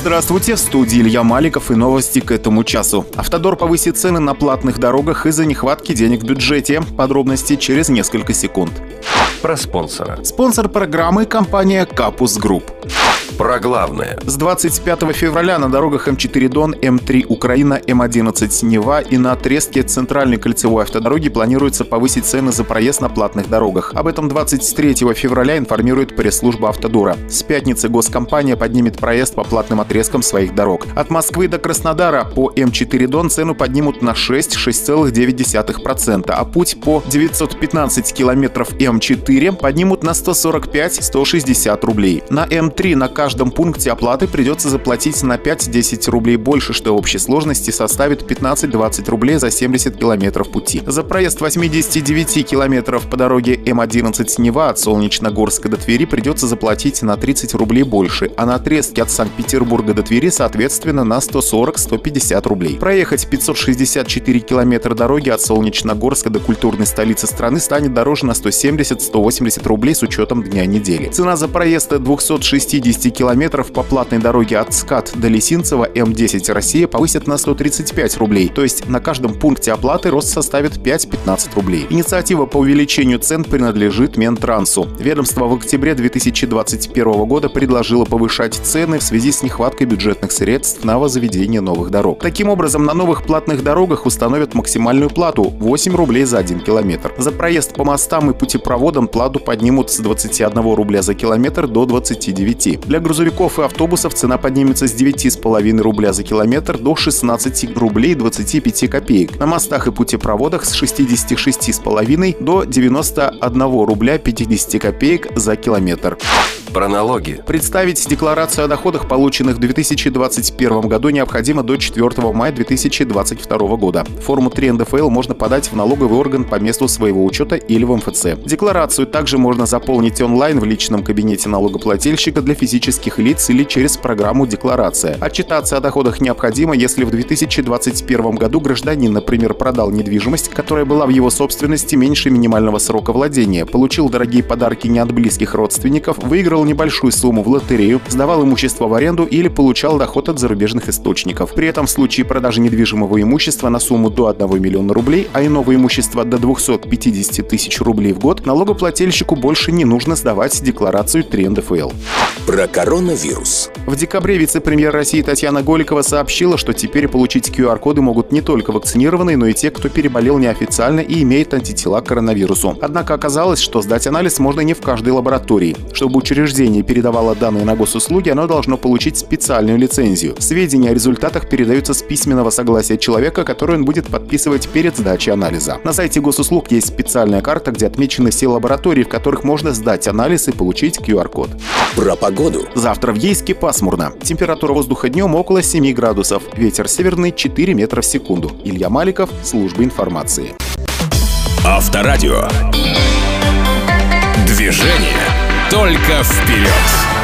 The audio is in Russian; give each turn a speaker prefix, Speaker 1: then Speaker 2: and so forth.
Speaker 1: Здравствуйте, в студии Илья Маликов и новости к этому часу. Автодор повысит цены на платных дорогах из-за нехватки денег в бюджете. Подробности через несколько секунд.
Speaker 2: Про спонсора.
Speaker 1: Спонсор программы – компания «Капус Групп».
Speaker 2: Про главное.
Speaker 1: С 25 февраля на дорогах М4 Дон, М3 Украина, М11 Нева и на отрезке центральной кольцевой автодороги планируется повысить цены за проезд на платных дорогах. Об этом 23 февраля информирует пресс-служба Автодора. С пятницы госкомпания поднимет проезд по платным отрезкам своих дорог. От Москвы до Краснодара по М4 Дон цену поднимут на 6-6,9%, а путь по 915 километров М4 поднимут на 145-160 рублей. На М3 на каждом каждом пункте оплаты придется заплатить на 5-10 рублей больше, что в общей сложности составит 15-20 рублей за 70 километров пути. За проезд 89 километров по дороге М11 Нева от Солнечногорска до Твери придется заплатить на 30 рублей больше, а на отрезке от Санкт-Петербурга до Твери, соответственно, на 140-150 рублей. Проехать 564 километра дороги от Солнечногорска до культурной столицы страны станет дороже на 170-180 рублей с учетом дня недели. Цена за проезд 260 километров по платной дороге от СКАТ до Лисинцева М10 Россия повысят на 135 рублей, то есть на каждом пункте оплаты рост составит 5-15 рублей. Инициатива по увеличению цен принадлежит Ментрансу. Ведомство в октябре 2021 года предложило повышать цены в связи с нехваткой бюджетных средств на возведение новых дорог. Таким образом, на новых платных дорогах установят максимальную плату – 8 рублей за 1 километр. За проезд по мостам и путепроводам плату поднимут с 21 рубля за километр до 29. Для грузовиков и автобусов цена поднимется с 9,5 рубля за километр до 16 рублей 25 копеек. На мостах и путепроводах с 66,5 до 91 рубля 50 копеек за километр.
Speaker 2: Про налоги.
Speaker 1: Представить декларацию о доходах, полученных в 2021 году, необходимо до 4 мая 2022 года. Форму 3 НДФЛ можно подать в налоговый орган по месту своего учета или в МФЦ. Декларацию также можно заполнить онлайн в личном кабинете налогоплательщика для физических лиц или через программу «Декларация». Отчитаться о доходах необходимо, если в 2021 году гражданин, например, продал недвижимость, которая была в его собственности меньше минимального срока владения, получил дорогие подарки не от близких родственников, выиграл выигрывал небольшую сумму в лотерею, сдавал имущество в аренду или получал доход от зарубежных источников. При этом в случае продажи недвижимого имущества на сумму до 1 миллиона рублей, а иного имущества до 250 тысяч рублей в год, налогоплательщику больше не нужно сдавать декларацию 3 НДФЛ.
Speaker 2: Про коронавирус.
Speaker 1: В декабре вице-премьер России Татьяна Голикова сообщила, что теперь получить QR-коды могут не только вакцинированные, но и те, кто переболел неофициально и имеет антитела к коронавирусу. Однако оказалось, что сдать анализ можно не в каждой лаборатории. Чтобы учреждение учреждение передавало данные на госуслуги, оно должно получить специальную лицензию. Сведения о результатах передаются с письменного согласия человека, который он будет подписывать перед сдачей анализа. На сайте госуслуг есть специальная карта, где отмечены все лаборатории, в которых можно сдать анализ и получить QR-код.
Speaker 2: Про погоду.
Speaker 1: Завтра в Ейске пасмурно. Температура воздуха днем около 7 градусов. Ветер северный 4 метра в секунду. Илья Маликов, служба информации.
Speaker 2: Авторадио. Движение только вперед!